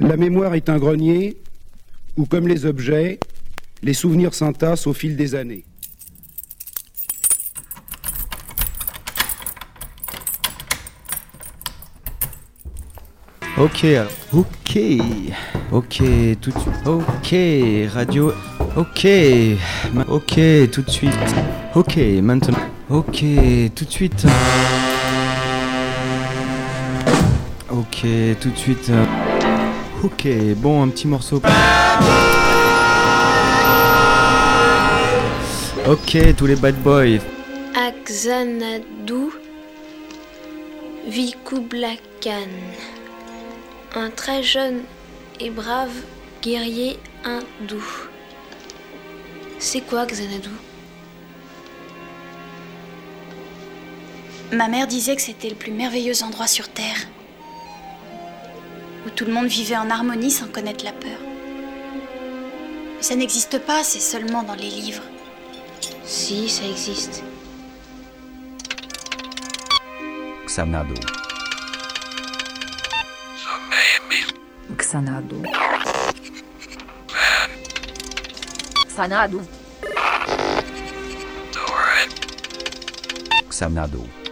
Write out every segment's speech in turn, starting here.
La mémoire est un grenier où, comme les objets, les souvenirs s'entassent au fil des années. Ok. Ok. Ok, tout de suite. Ok, radio. Ok. Ok, tout de suite. Ok, maintenant. Ok, tout de suite. Ok, tout de suite. Ok, bon, un petit morceau. Ok, tous les bad boys. Akzanadou Vikublakan, un très jeune et brave guerrier hindou. C'est quoi Xanadu Ma mère disait que c'était le plus merveilleux endroit sur Terre. Où tout le monde vivait en harmonie sans connaître la peur. Mais ça n'existe pas, c'est seulement dans les livres. Si, ça existe. Xanadu. Xanadu. Xanadu. Xanadu.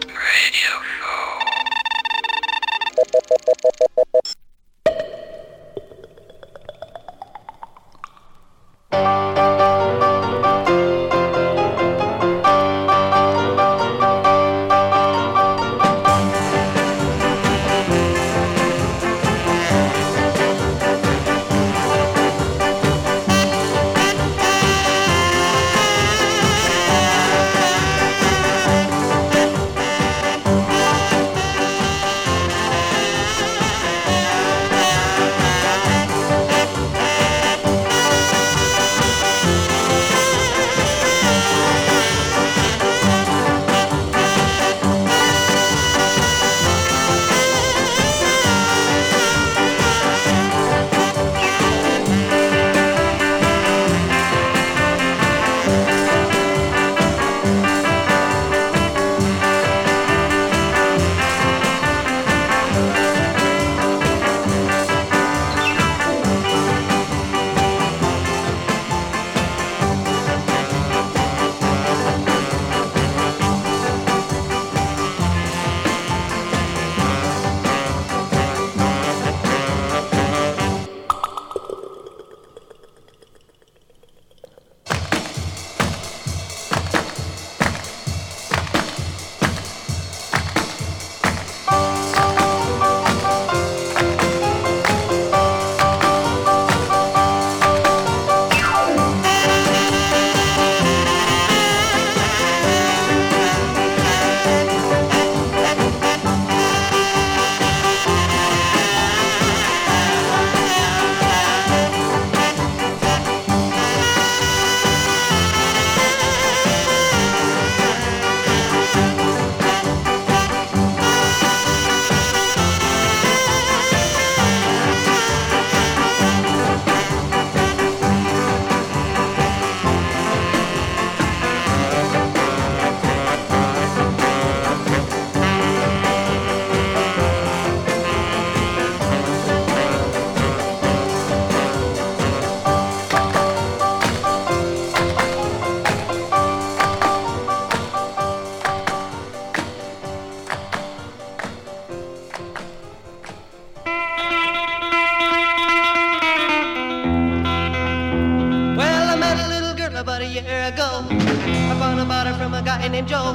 Year ago. I found about her from a guy named Joe.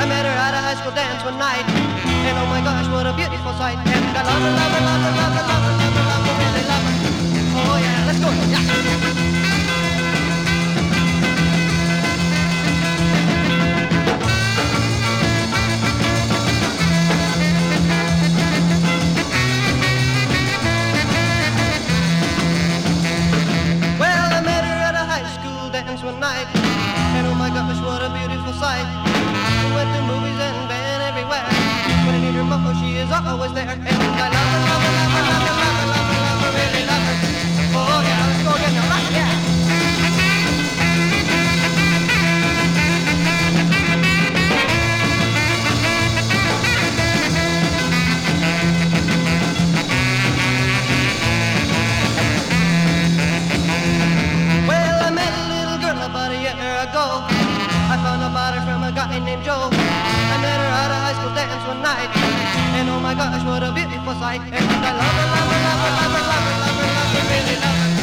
I met her at a high school dance one night. And oh my gosh, what a beautiful sight. And I love her, love her, love her, love her, love her, love her, love her, really love her. Oh yeah, let's go. Yeah. Night. And oh my gosh, what a beautiful sight. We went to movies and been everywhere. When I need her she is always there. And I love her, love her, love her, Joe. I met her at a high school dance one night, and oh my gosh, what a beautiful sight! And I love her, love her, love her, love her, love her, love her, love her, really love her.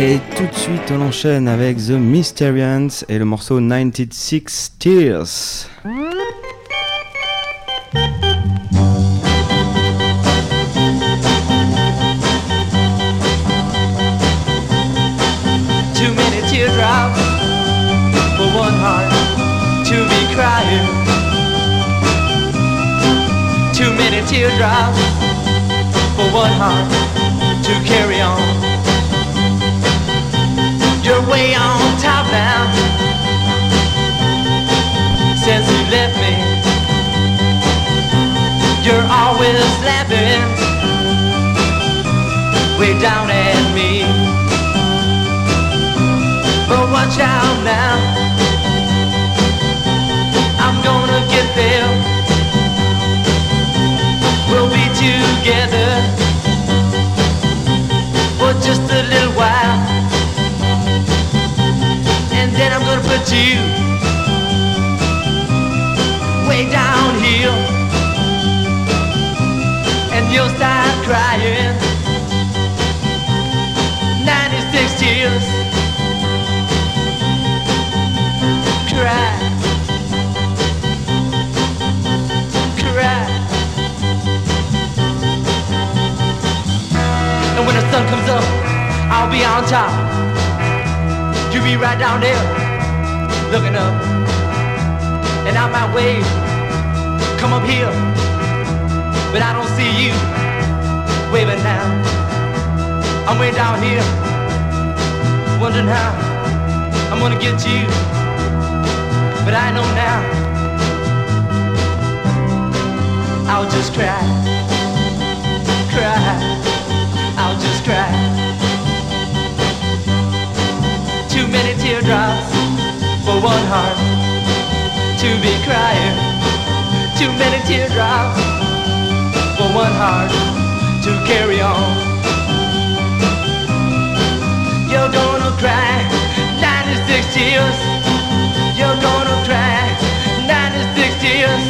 Et tout de suite, on enchaîne avec The Mysterians et le morceau 96 Tears. Too many teardrops for one heart to be crying. Too many teardrops for one heart to carry way on top now since you left me. You're always laughing way down at me. But watch out now. I'm gonna get there. We'll be together for just a little You way down here. And you'll start crying. 96 tears. cry, cry. And when the sun comes up, I'll be on top. You'll be right down there, looking up. And I might way. come up here, but I don't see you waving now. I'm way down here, wondering how I'm gonna get you. But I know now I'll just Cry To be crying Too many teardrops for one heart to carry on. You're gonna cry 96 tears. You're gonna cry 96 tears.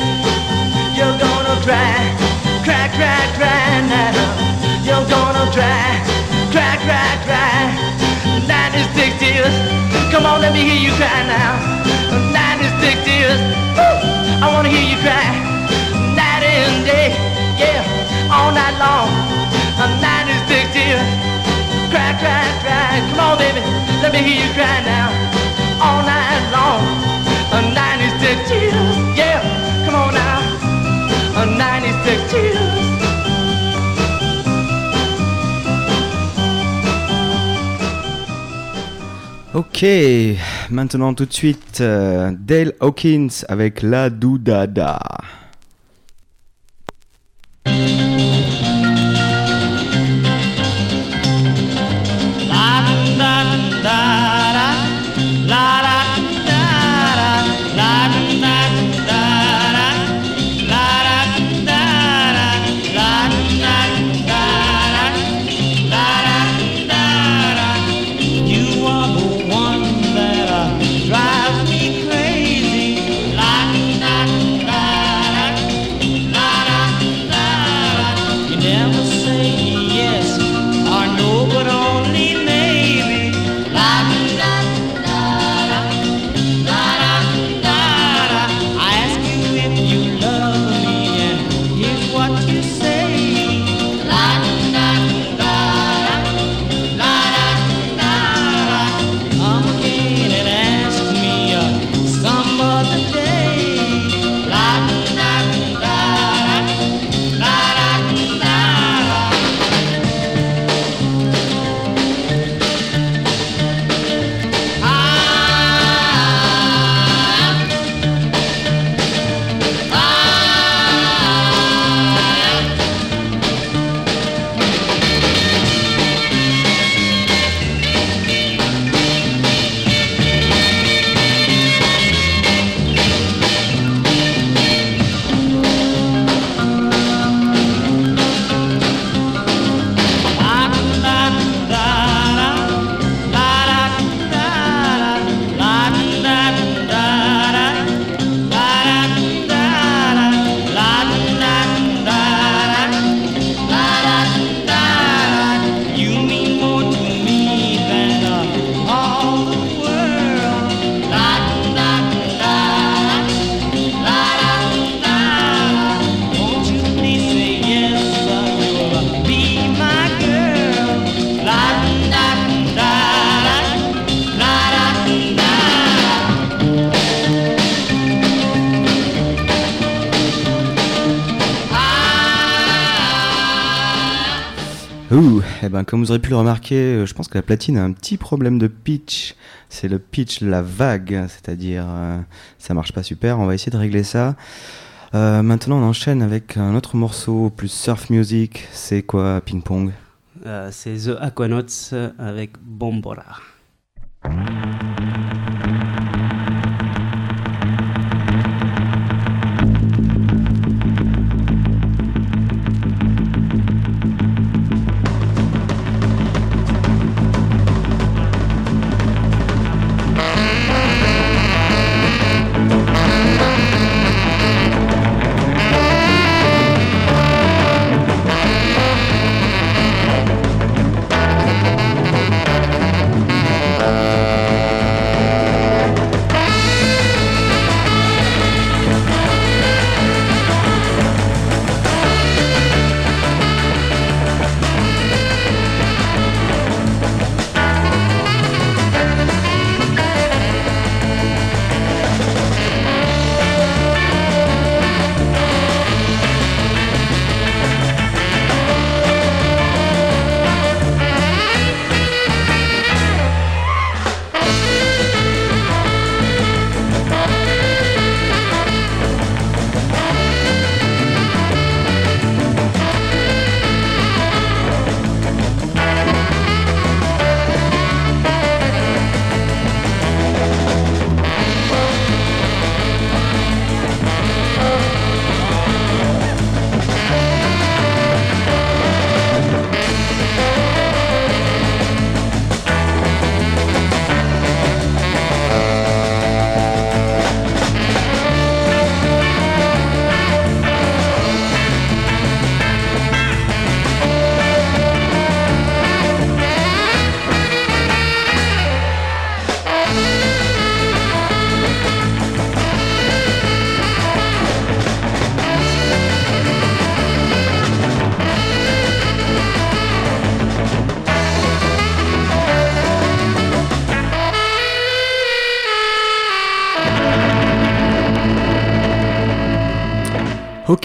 You're gonna cry, cry, cry, cry now. You're gonna cry, cry, cry, cry 96 tears. Come on, let me hear you cry now. 96 tears. Woo! I wanna hear you cry night and day, yeah, all night long. 96 tears. Cry, cry, cry. Come on, baby, let me hear you cry now. All night long. 96 tears, yeah. Come on now. 96 tears. Ok, maintenant tout de suite, euh, Dale Hawkins avec La Doudada. Aurez pu le remarquer, euh, je pense que la platine a un petit problème de pitch. C'est le pitch, la vague, c'est-à-dire euh, ça marche pas super. On va essayer de régler ça. Euh, maintenant, on enchaîne avec un autre morceau plus surf music. C'est quoi, ping pong c'est The Aquanauts avec Bombora.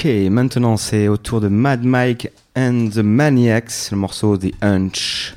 Ok, maintenant c'est au tour de Mad Mike and the Maniacs, le morceau The Hunch.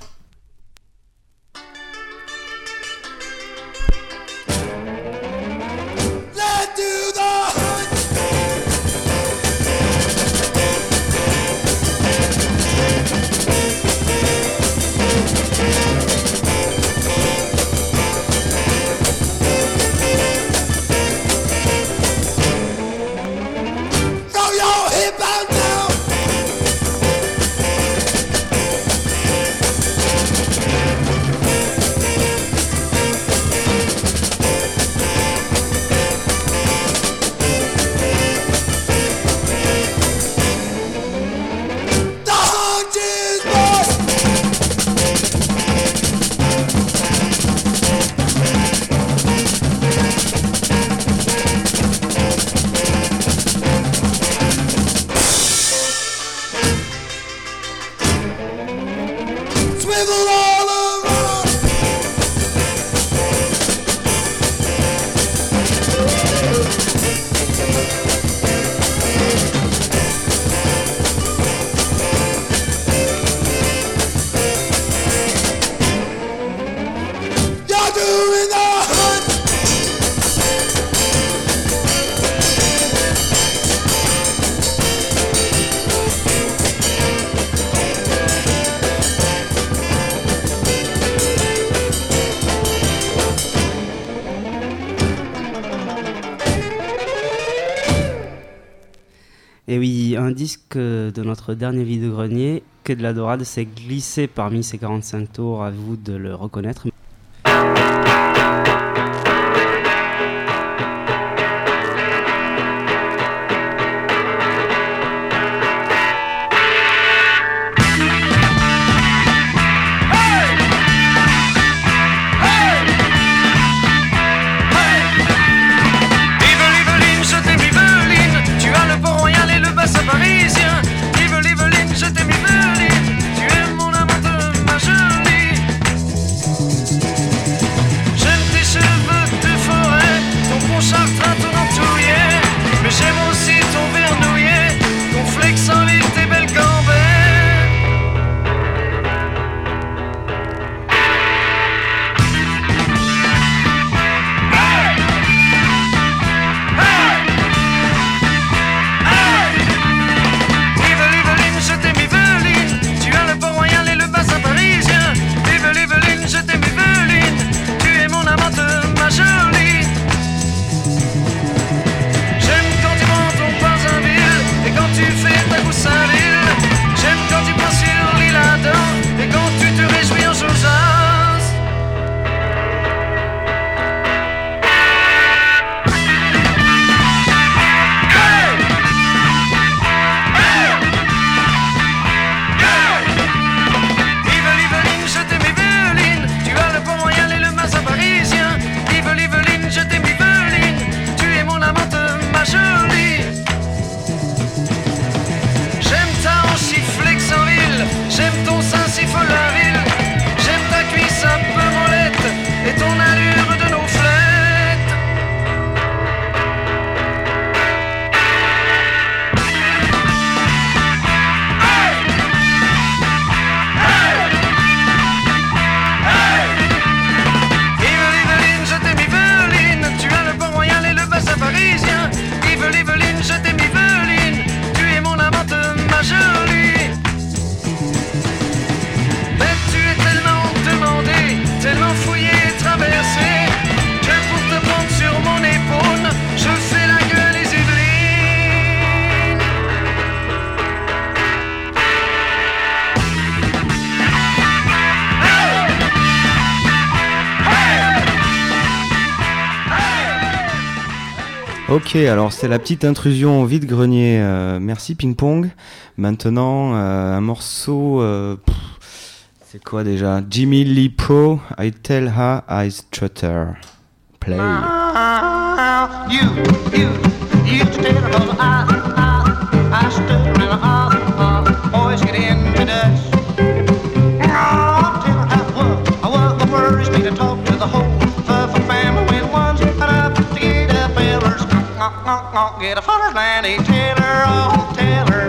de notre dernier vide grenier que de la dorade s'est glissé parmi ces 45 tours, à vous de le reconnaître. Ok, alors c'est la petite intrusion vide-grenier. Euh, merci ping-pong. Maintenant, euh, un morceau... Euh, c'est quoi déjà? Jimmy Lee Pro, I tell her I stutter. Play. Uh, get a land. Hey, Taylor, oh, Taylor,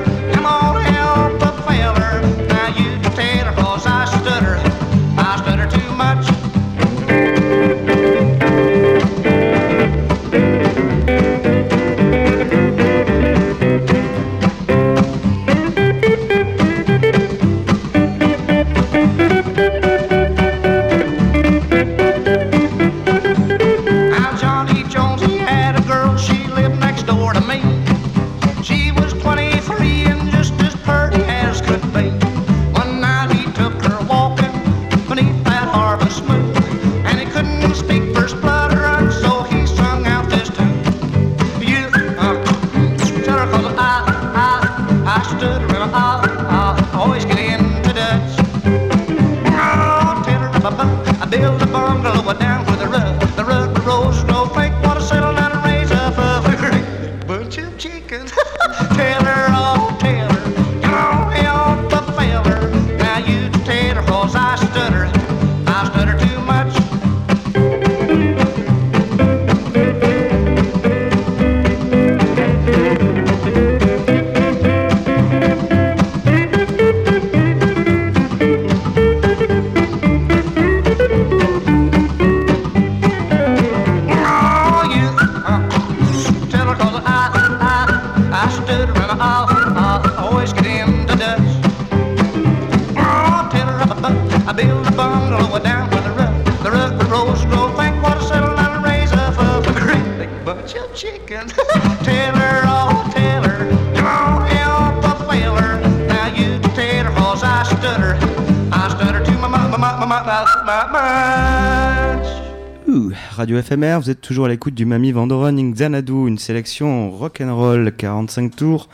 Radio FMR, vous êtes toujours à l'écoute du Mami Vandoren Xanadu, une sélection rock'n'roll 45 tours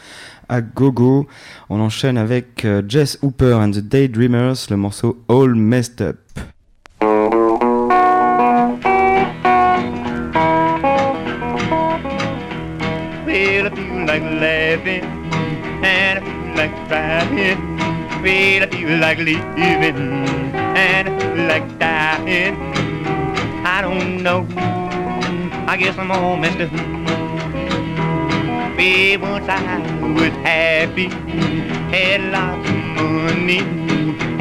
à gogo. On enchaîne avec euh, Jess Hooper and the Daydreamers, le morceau All Messed Up. Know. I guess I'm messed up. Well, once I was happy, had lots of money,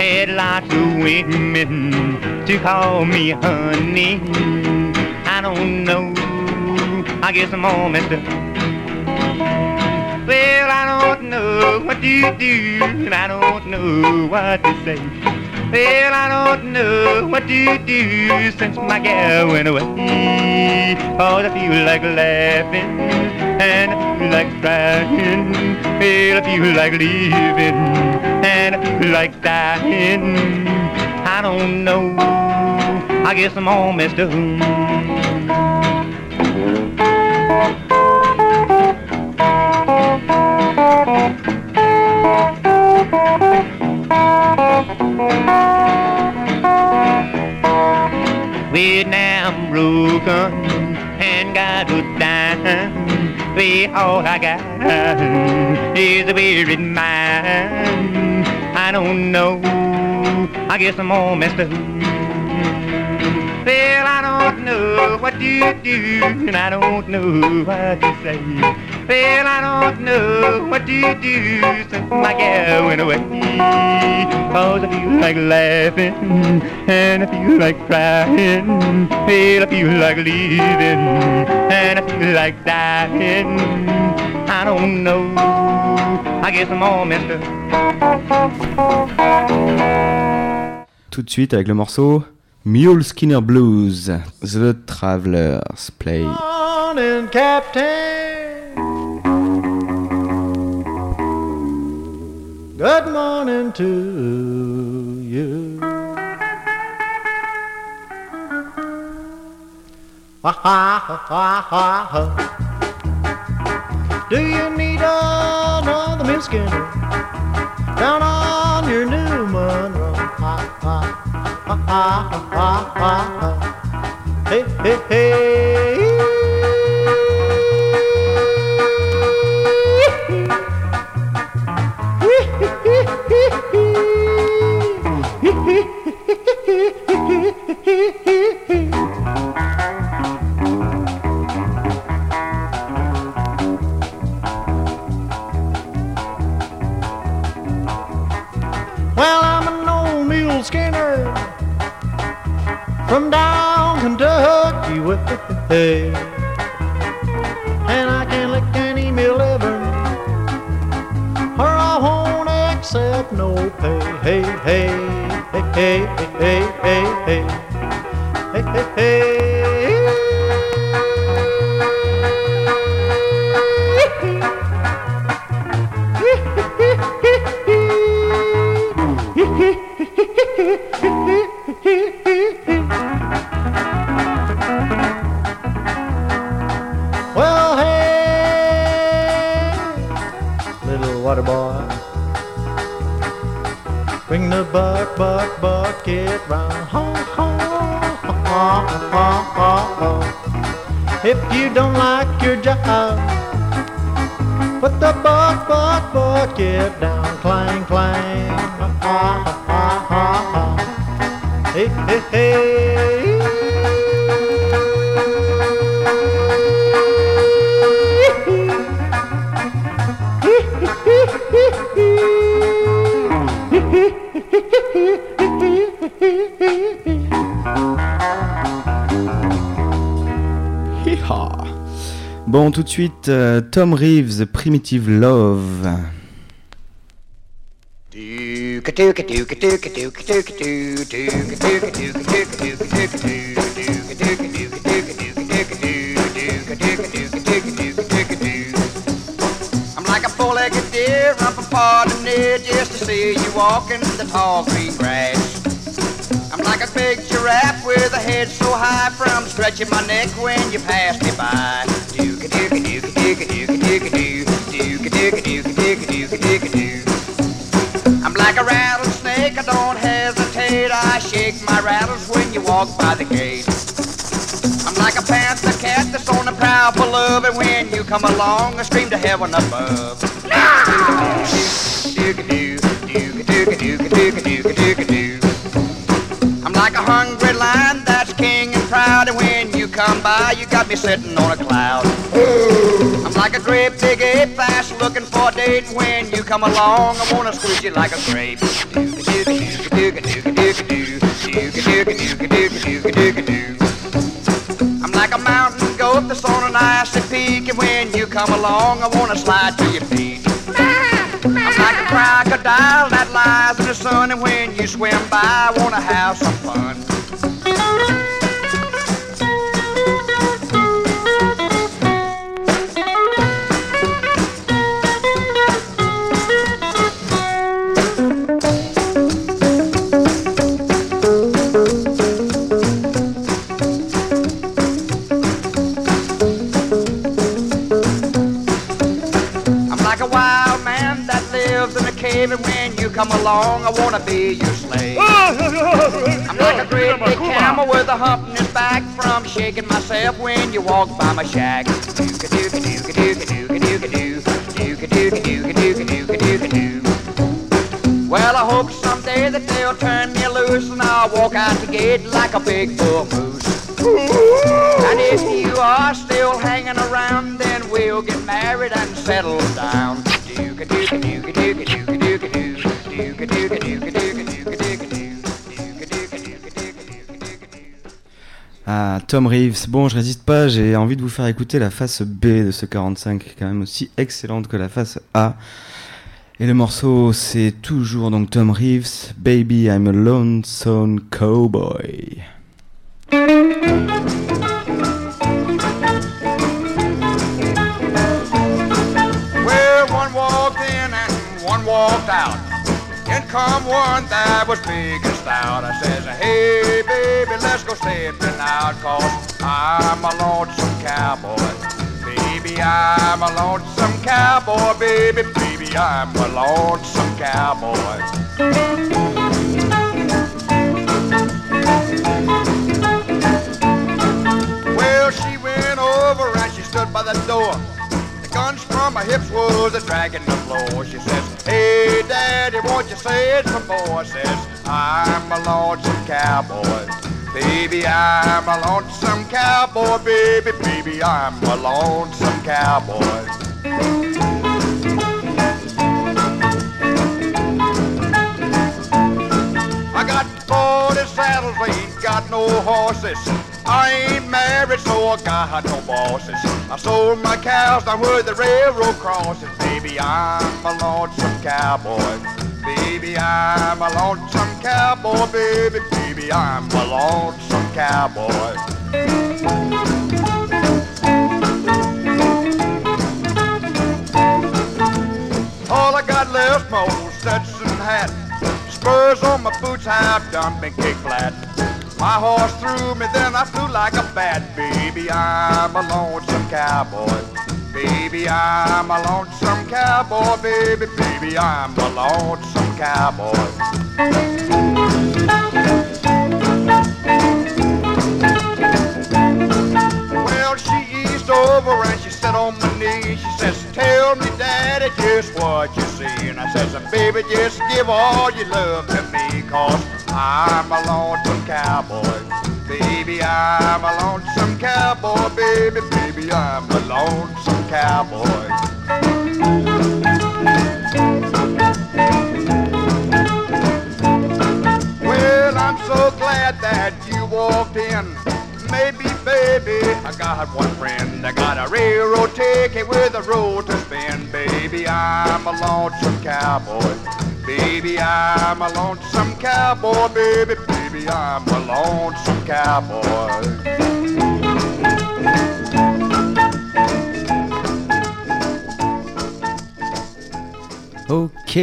had lots of women to call me honey. I don't know. I guess I'm messed up. Well, I don't know what to do, and I don't know what to say. Well, I don't know what to do since my gal went away. Cause I feel like laughing, and I feel like crying. Well, I feel like living, and I feel like dying. I don't know, I guess I'm all messed up. I'm broken and got to dime. Well, all I got is a weary mind. I don't know, I guess I'm all messed up. Well, I don't know what to do, and I don't know what to say. Well, I don't know what to do since my gal went away. Cause I feel like laughing, and I feel like crying. Well, I feel like leaving, and I feel like dying. I don't know, I guess I'm all messed up. Tout de suite avec le morceau Mule Skinner Blues, The Travelers Play. morning, Captain. Good morning to you. Ha ha ha ha ha. Do you need another milk skinner down on your new Monroe? Ha ha ha ha ha ha. Hey hey hey. Well, I'm an old mule skinner from down Kentucky. And I can't lick any me living, or I won't accept no pay. Hey, hey, hey, hey, hey, hey, hey, hey, hey, hey. Tout de suite, euh, Tom Reeves, Primitive Love. I'm like a four-legged deer, up a pardon near just to see you walking the tall green grass. I'm like a big giraffe with a head so high from stretching my neck when you pass me by. Walk by the gate. I'm like a panther cat that's on the prowl for love, and when you come along, I scream to heaven above. Doo. I'm like a hungry lion that's king and proud, and when you come by, you got me sitting on a cloud. I'm like a great big ape fast looking for a date, and when you come along, I wanna squeeze you like a grape. Dooka dooka dooka doo, dooka dooka dooka dooka dooka mountain on an icy peak, and when you come along, I wanna slide to your feet. I'm like a crocodile that lies in the sun, and when you swim by, I wanna have some fun. Come along, I wanna be your slave. I'm like a great big camel with a hump in his back from shaking myself when you walk by my shack. Well, I hope someday that they'll turn me loose and I'll walk out the gate like a big bull moose. And if you are still hanging around, then we'll get married and settle down. Tom Reeves. Bon, je résiste pas, j'ai envie de vous faire écouter la face B de ce 45, qui est quand même aussi excellente que la face A. Et le morceau, c'est toujours donc Tom Reeves, Baby I'm a Lonesome Cowboy. One walked in and one walked out. Come one that was big stout. I says, hey, baby, let's go stepping out, cause I'm a lonesome cowboy. Baby, I'm a lonesome cowboy, baby, baby, I'm a lonesome cowboy. Well, she went over and she stood by the door my hips was a dragging the floor. She says, Hey, Daddy, won't you say it some more? Says, I'm a lonesome cowboy. Baby, I'm a lonesome cowboy. Baby, baby, I'm a lonesome cowboy. got no horses. I ain't married, so I got no bosses. I sold my cows down where the railroad crosses. Baby, I'm a lonesome cowboy. Baby, I'm a lonesome cowboy. Baby, baby, I'm a lonesome cowboy. All I got left my old Stetson hat. Spurs on my boots I've done been kicked flat. My horse threw me, then I flew like a bat. Baby, I'm a lonesome cowboy. Baby, I'm a lonesome cowboy. Baby, baby, I'm a lonesome cowboy. Well, she eased over and she sat on my knee. She says, Tell me, Daddy, just what you see. And I says, Baby, just give all your love to me, cause I'm a lonesome cowboy. Baby, I'm a lonesome cowboy. Baby, baby, I'm a lonesome cowboy. Well, I'm so glad that you walked in. Maybe, baby, I got one friend. I got a railroad ticket with a road to spin. Baby, I'm a lonesome cowboy. Baby, I'm a lonesome cowboy. Baby, baby, I'm a lonesome cowboy. Ok,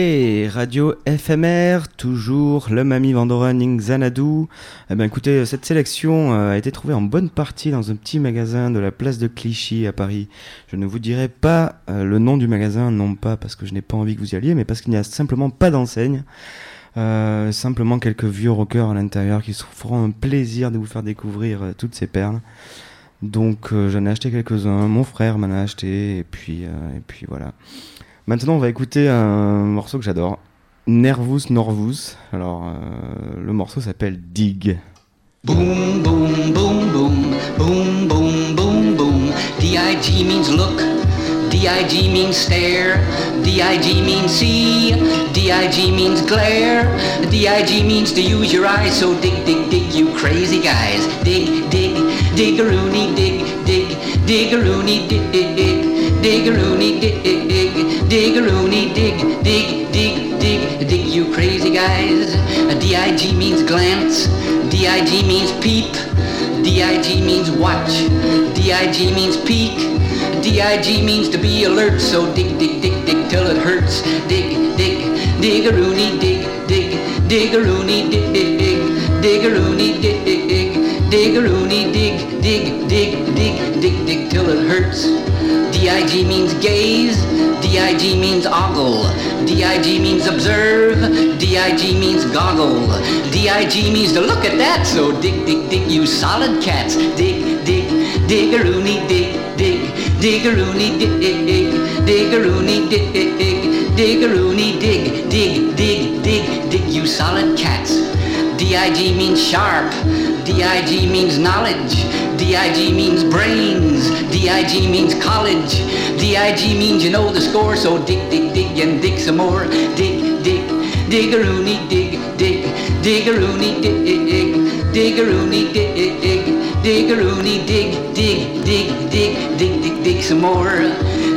radio FMR, toujours le Mamie Vandoren Xanadu. Eh ben écoutez, cette sélection euh, a été trouvée en bonne partie dans un petit magasin de la place de Clichy à Paris. Je ne vous dirai pas euh, le nom du magasin, non pas parce que je n'ai pas envie que vous y alliez, mais parce qu'il n'y a simplement pas d'enseigne. Euh, simplement quelques vieux rockers à l'intérieur qui se feront un plaisir de vous faire découvrir euh, toutes ces perles. Donc j'en ai acheté quelques-uns, mon frère m'en a acheté, et puis, euh, et puis voilà. Maintenant, on va écouter un morceau que j'adore, Nervous Norvus. Alors, euh, le morceau s'appelle Dig. Boom, boom, boom, boom, boom, boom, boom, boom. D-I-G means look. D-I-G means stare. D-I-G means see. D-I-G means glare. D-I-G means to use your eyes. So dig, dig, dig, you crazy guys. Dig, dig, dig-a-rooney, dig, dig, dig-a-rooney, dig, dig, dig. Dig-a-rooney, dig, dig, dig, dig-a-rooney, dig, dig, dig, dig, dig, you crazy guys. D-I-G means glance. D-I-G means peep. D-I-G means watch. D-I-G means peek. D-I-G means to be alert. So dig, dig, dig, dig till it hurts. Dig, dig, dig-a-rooney, dig, dig, dig-a-rooney, dig, dig, dig, dig-a-rooney, dig, dig, dig, dig-a-rooney, dig, dig, dig, dig, dig, dig till it hurts. D-I-G means gaze. D-I-G means ogle. D-I-G means observe. D-I-G means goggle. D-I-G means to look at that. So dig, dig, dig, you solid cats. Dig, dig, dig-a-rooney, dig, dig, dig-a-rooney, dig, dig, dig, dig-a-rooney, dig, dig, dig, dig-a-rooney, dig, dig, dig, dig, dig, you solid cats. D-I-G means sharp. D-I-G means knowledge. D-I-G means brains. D-I-G means college. D-I-G means you know the score, so dig, dig, dig, and dig some more. Dig, dig, dig-a-rooney, dig, dig, dig-a-rooney, dig, dig, dig, dig-a-rooney, dig, dig, dig, dig, dig, dig, dig, dig, dig, dig some more.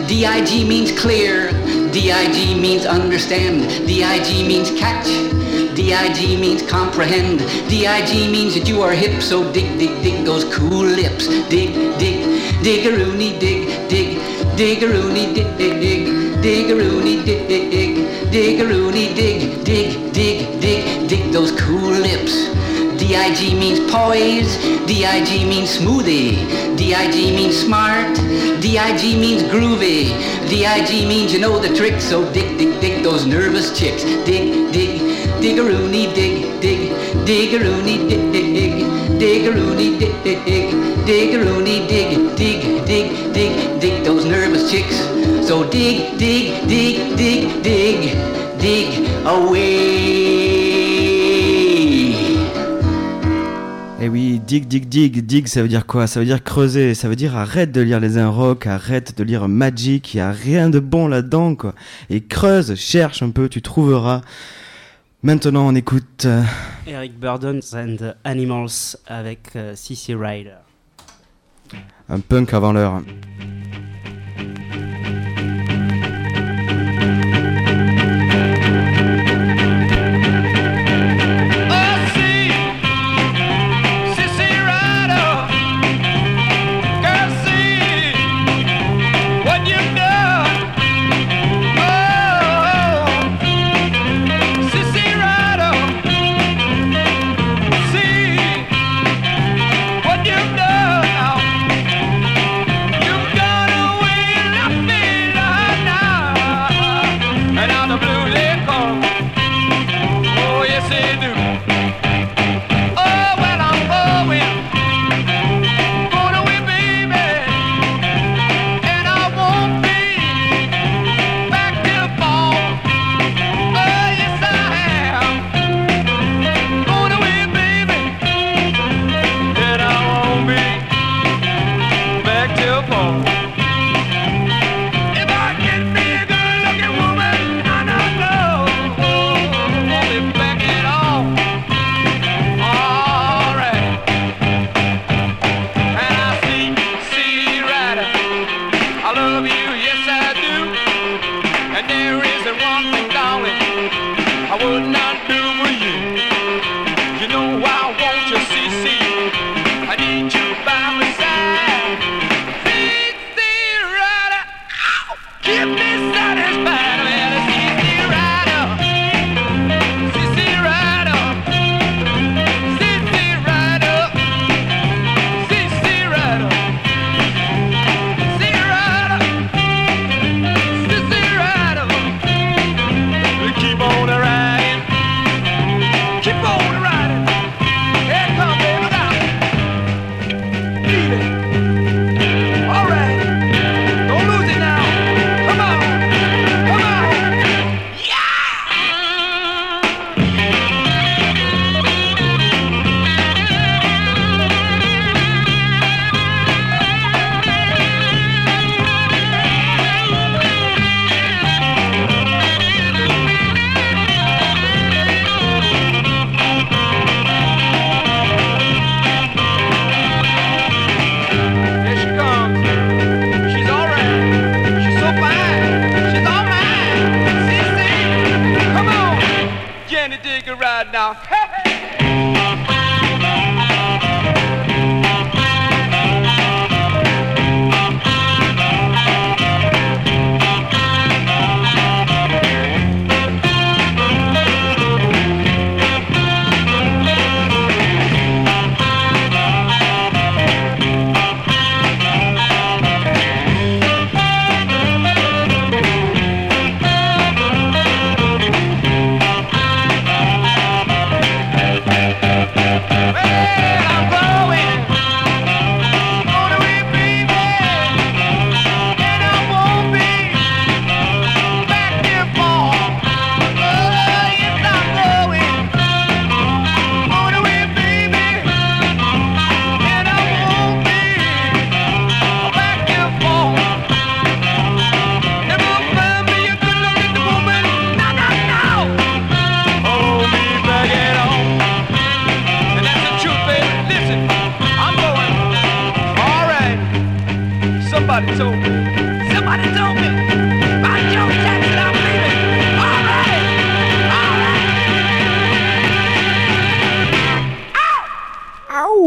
D-I-G means clear. D-I-G means understand. D-I-G means catch. D-I-G means comprehend. D-I-G means that you are hip, so dig, dig, dig those cool lips. Dig, dig, dig-a-rooney, dig, dig, dig-a-rooney, dig, dig, dig, dig-a-rooney, dig, dig, dig, dig-a-rooney, dig, dig, dig, dig, dig those cool lips. D-I-G means poise. D-I-G means smoothie. D-I-G means smart. D-I-G means groovy. D-I-G means you know the trick, so dig, dig, dig those nervous chicks. Dig, dig, dig-a-rooney, dig, dig, dig-a-rooney, dig, dig, dig, dig-a-rooney, dig, dig, dig, dig-a-rooney, dig, dig, dig, dig, dig those nervous chicks. So dig, dig, dig, dig, dig, dig away. Eh oui, dig, dig, dig, dig, ça veut dire quoi? Ça veut dire creuser, ça veut dire arrête de lire les rock, arrête de lire Magic, il y a rien de bon là-dedans, quoi. Et creuse, cherche un peu, tu trouveras. Maintenant, on écoute. Euh, Eric Burdens and Animals avec euh, CC Rider. Un punk avant l'heure.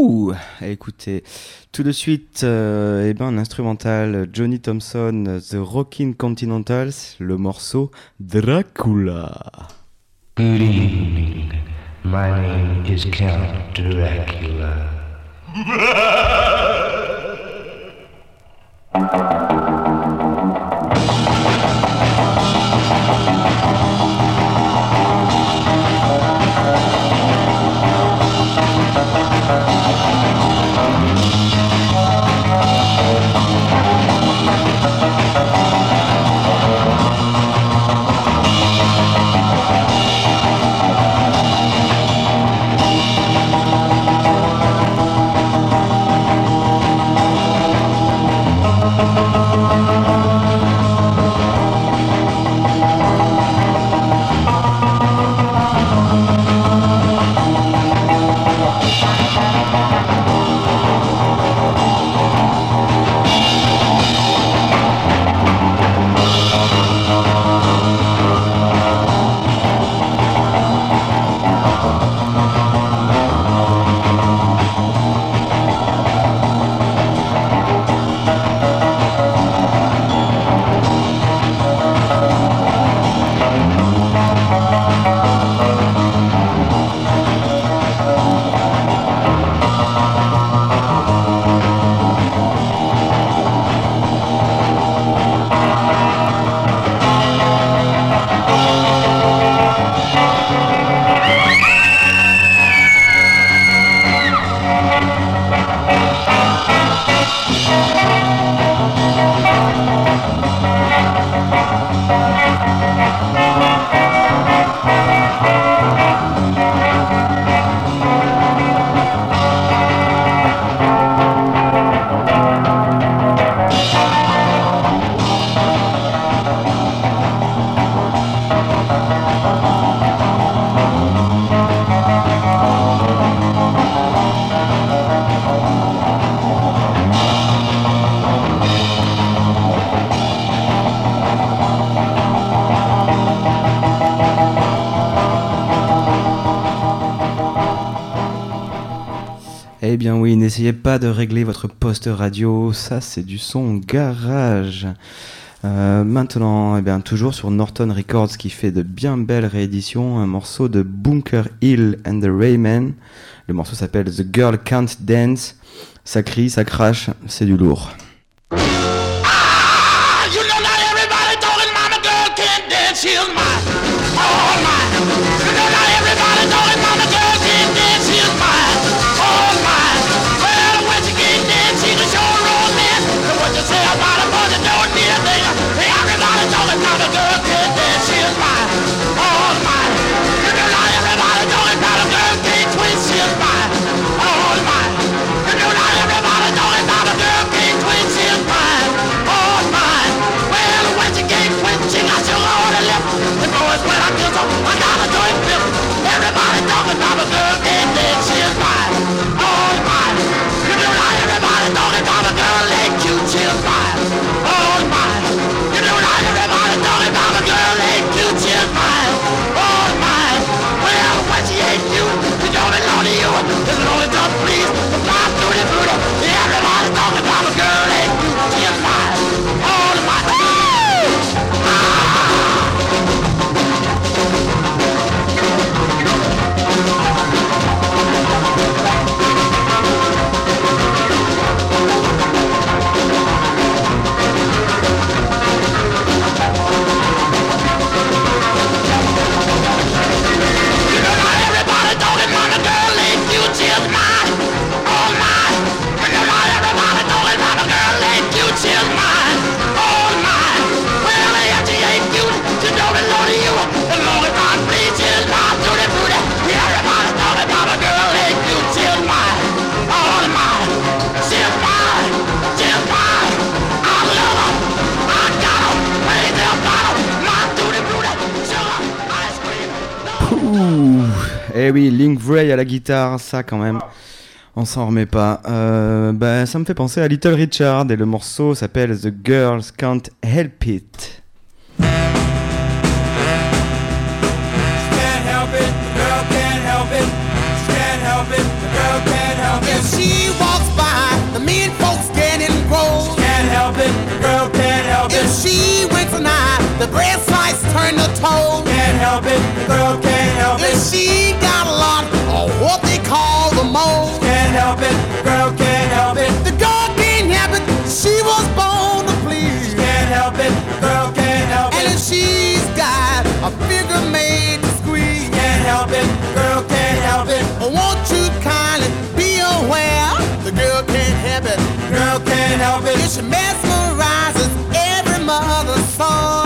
Ouh, écoutez, tout de suite, euh, eh ben, un instrumental Johnny Thompson, The Rockin' Continentals, le morceau Dracula. Good evening, my name is Count Dracula. oui, n'essayez pas de régler votre poste radio, ça c'est du son garage. Euh, maintenant, eh bien, toujours sur Norton Records qui fait de bien belles rééditions, un morceau de Bunker Hill and the Raymen. Le morceau s'appelle The Girl Can't Dance. Ça crie, ça crache, c'est du lourd. Eh oui, Link Vray à la guitare, ça quand même, on s'en remet pas. Euh, bah, ça me fait penser à Little Richard et le morceau s'appelle The Girls Can't Help It. Can't help it, the girl can't help it. She can't help it, the girl can't help it. If she walks by, the men folks getting gross. She can't help it, the girl can't help it. If she winks an eye, the breast lights turn to toes. Can't help it, the girl can't help it. If she got a lot of what they call the moles. Can't help it, girl can't help it. The girl can't help it, she was born to please. Can't help it, girl can't help it. And if she's got a figure made to squeeze. Can't help it, girl can't help it. Won't you kindly be aware? The girl can't help it, girl can't help it. If she mesmerizes every mother's son.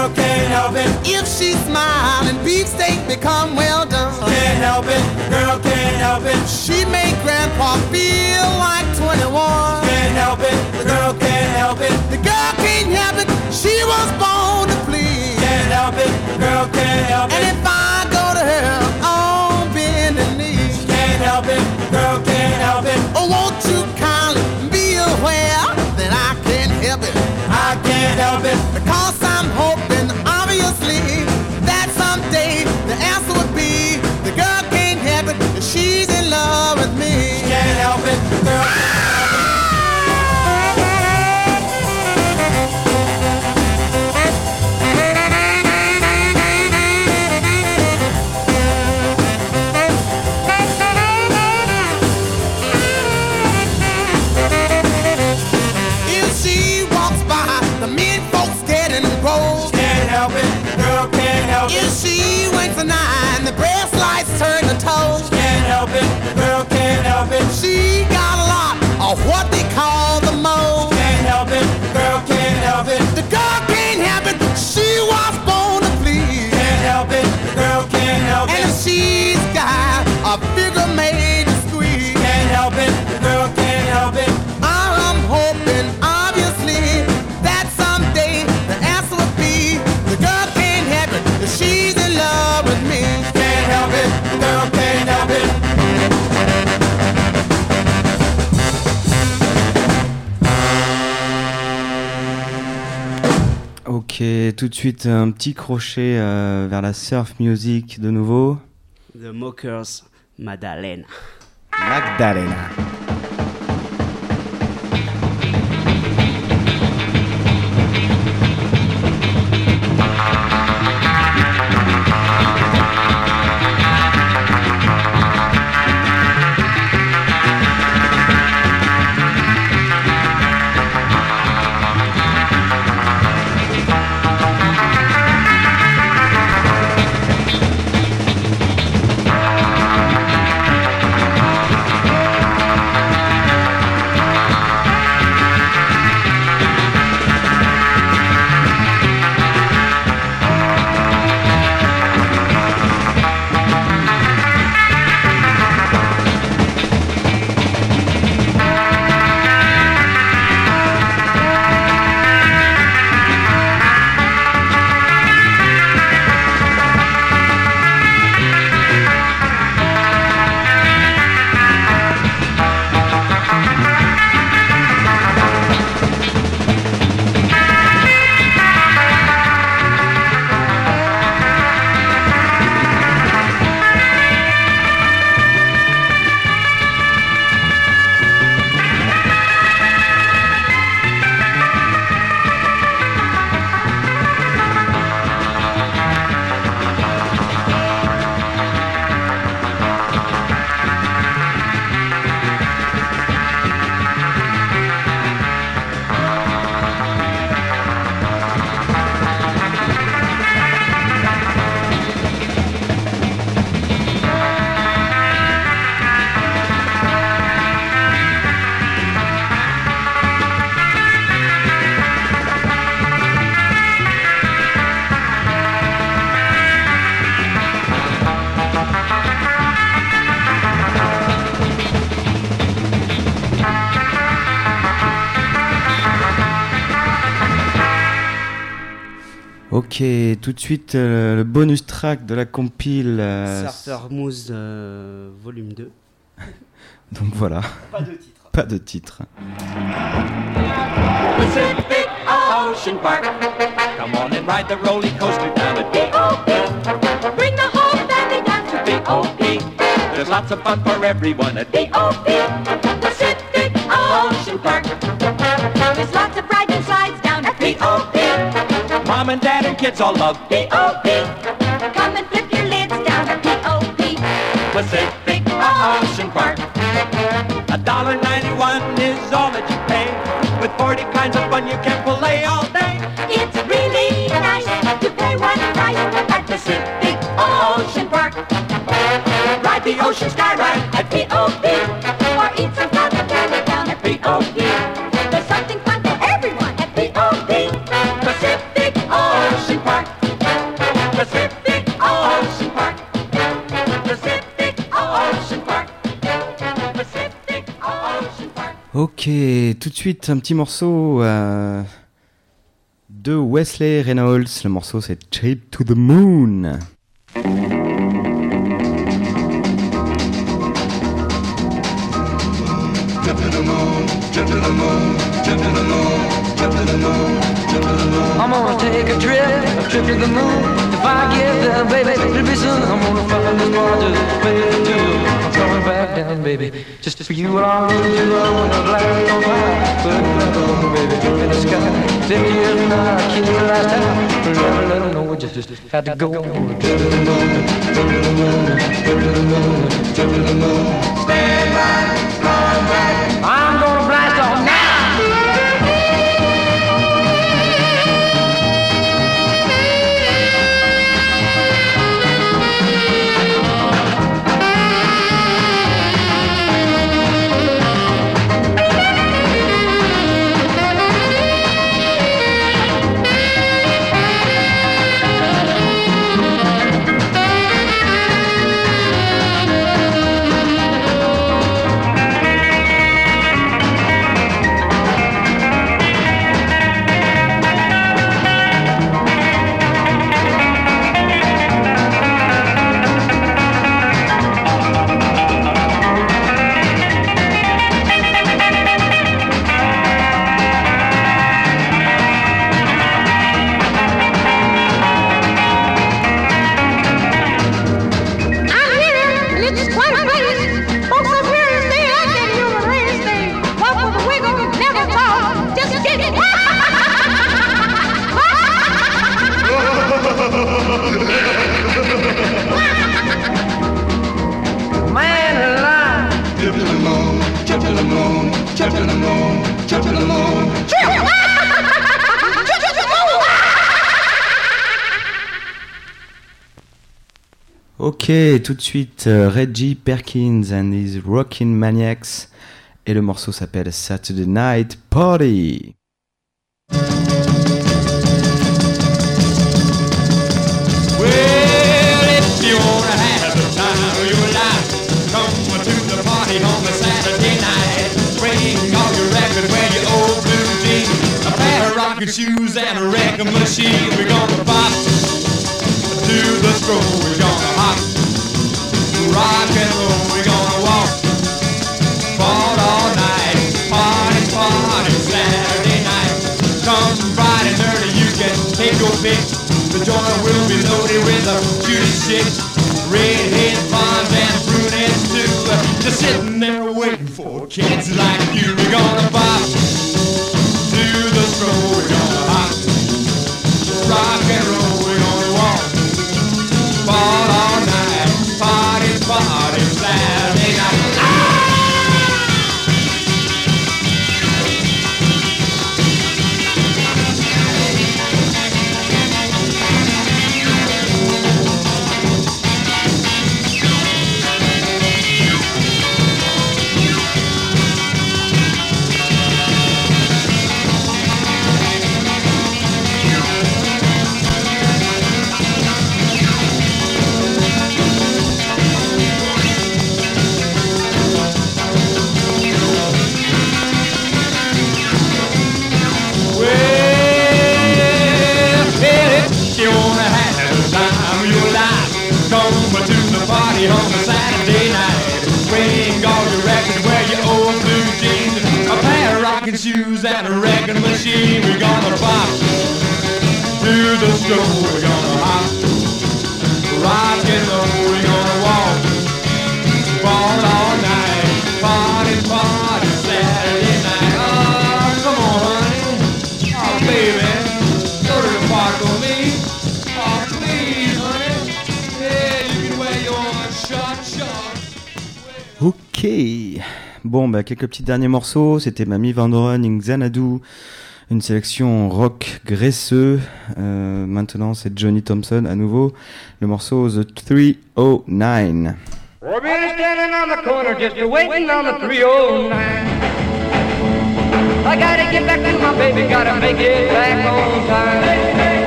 Girl can't help it. If she smile and beefsteak become well done. Can't help it, girl can't help it. She make grandpa feel like 21. Can't help it, the girl can't help it. The girl can't help it, she was born to please. Can't help it, the girl can't help it. And if I go to her tout de suite un petit crochet euh, vers la surf music de nouveau. The Mockers, Madalena. Magdalena. Tout de suite euh, le bonus track de la compile. euh, Surfer Moose euh, volume 2. donc voilà. Pas de titre. Pas de titre. Pacific Ocean Park. Come on and ride the roller coaster down at BOP. Bring the whole family down to BOP. There's lots of fun for everyone at BOP. Pacific Ocean Park. There's lots of Mom and dad and kids all love POP. Come and flip your lids down at POP. Pacific Ocean Park. A dollar ninety-one is all that you pay. With 40 kinds of fun you can play all day. It's really nice to pay one price at Pacific Ocean Park. Ride the ocean sky ride Ok, tout de suite un petit morceau euh, de Wesley Reynolds. Le morceau c'est Trip to the Moon. I'm gonna take a trip, a trip to the moon. If I get there, baby, it'll be soon. I'm gonna find this bar just down, baby. Just for you, I'll lose you. I wanna blast on high. Put baby, in the sky. Fifty years now, I killed the last time. Never let 'em know we just, just had to go. Trip to the moon, trip to the moon, trip to the moon, trip to the moon. Stand tout de suite, euh, Reggie Perkins and his Rockin' Maniacs. Et le morceau s'appelle Saturday Night Party. Well, if you wanna have the time of your life, come to the party on a Saturday night. Bring all your records, wear your old blue jeans, a pair of rocking shoes and a record machine. We're gonna pop to the stroll. We're gonna hop, rock and roll. We're gonna walk, all night, Saturday night. Come Friday, you can take your pick. The joint will be loaded with a cutie chicks, redhead blondes and brunettes too. Just sitting there waiting for kids like you. We're gonna pop to the stroll. We're gonna hop, rock and roll. Quelques petits derniers morceaux. C'était Mamie Vandron, Xanadu. Une sélection rock graisseux. Euh, maintenant, c'est Johnny Thompson à nouveau. Le morceau The 309. We're really standing on the corner just a waiting on the 309. I gotta get back my baby, gotta make it back on.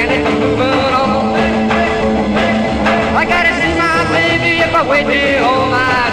And it's moving on. I gotta see my baby if I wait here all night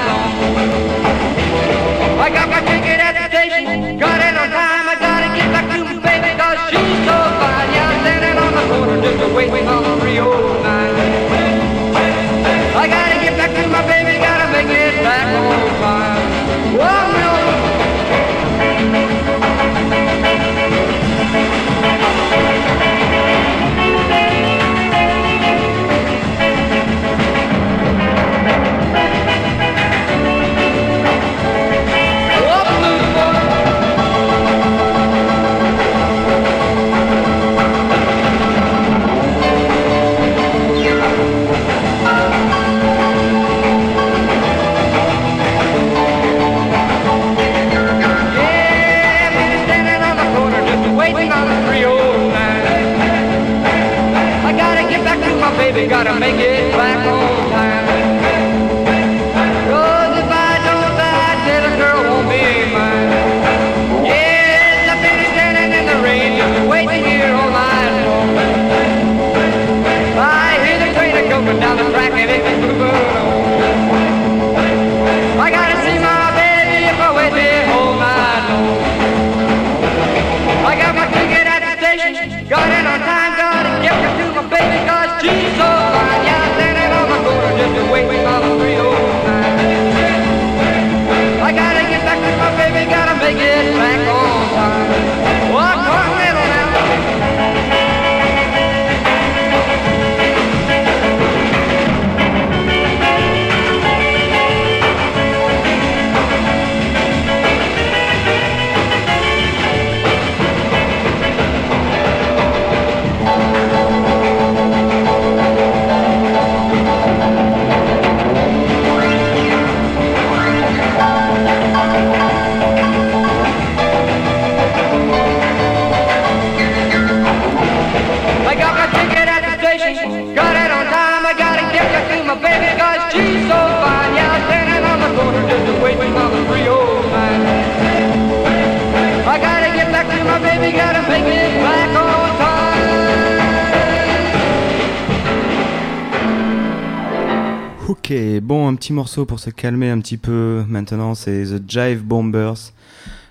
Ok, bon, un petit morceau pour se calmer un petit peu. Maintenant, c'est The Jive Bombers.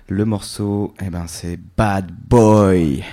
Le morceau, eh ben, c'est Bad Boy.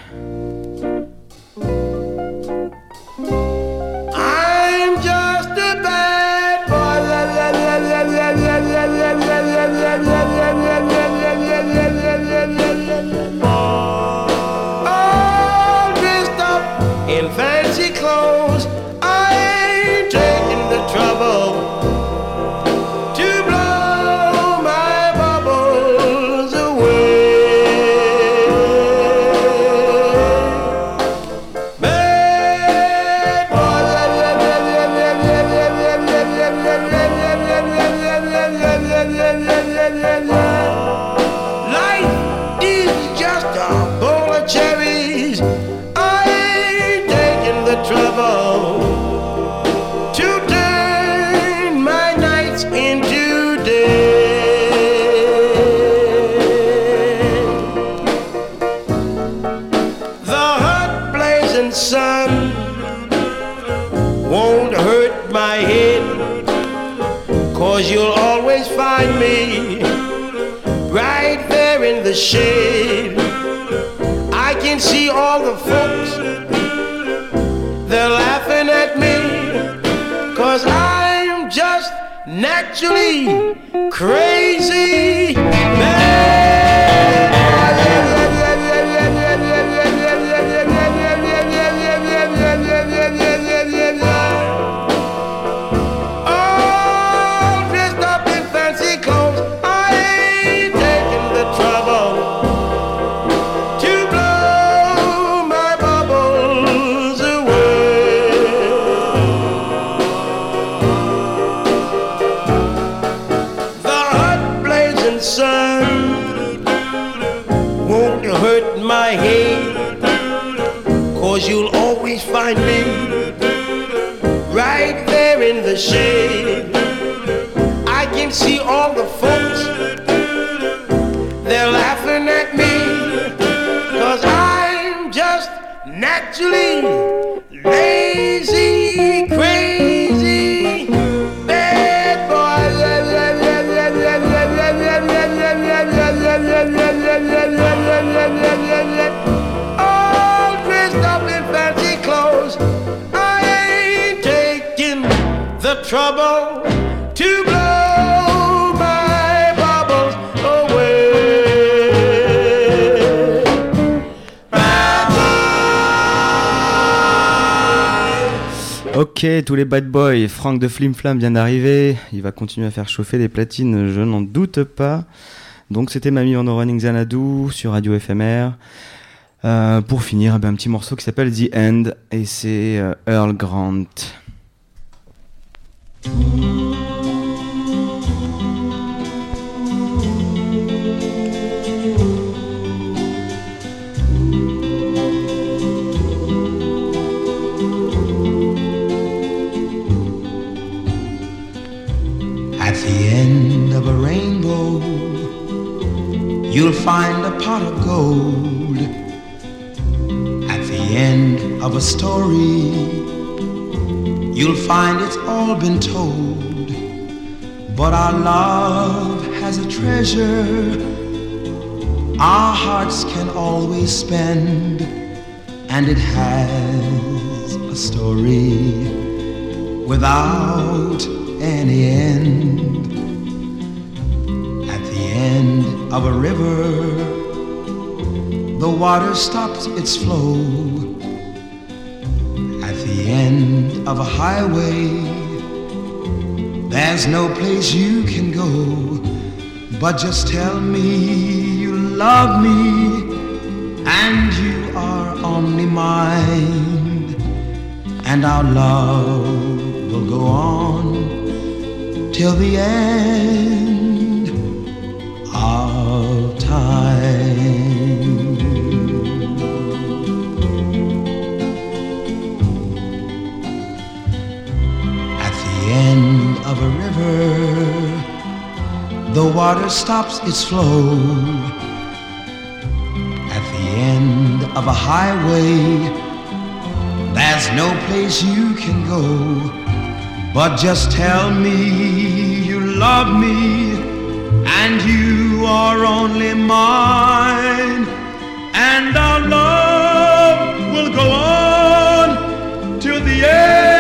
Julie. Tous les bad boys. Franck de Flim Flam vient d'arriver. Il va continuer à faire chauffer les platines, je n'en doute pas. Donc c'était Mamie en Running Xanadu sur Radio FMR. Euh, pour finir, eh ben, un petit morceau qui s'appelle The End et c'est euh, Earl Grant. You'll find a pot of gold. At the end of a story, you'll find it's all been told. But our love has a treasure our hearts can always spend, and it has a story without any end. At the end of a river, the water stops its flow. At the end of a highway, there's no place you can go. But just tell me you love me and you are only mine, and our love will go on till the end At the end of a river, the water stops its flow. At the end of a highway, there's no place you can go. But just tell me you love me and you are only mine, and our love will go on till the end.